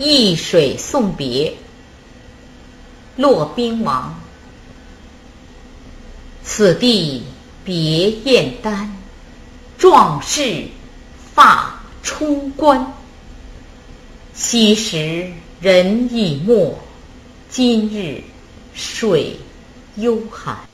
易水送别骆宾王。此地别燕丹壮士发冲冠昔时人已没今日水犹寒。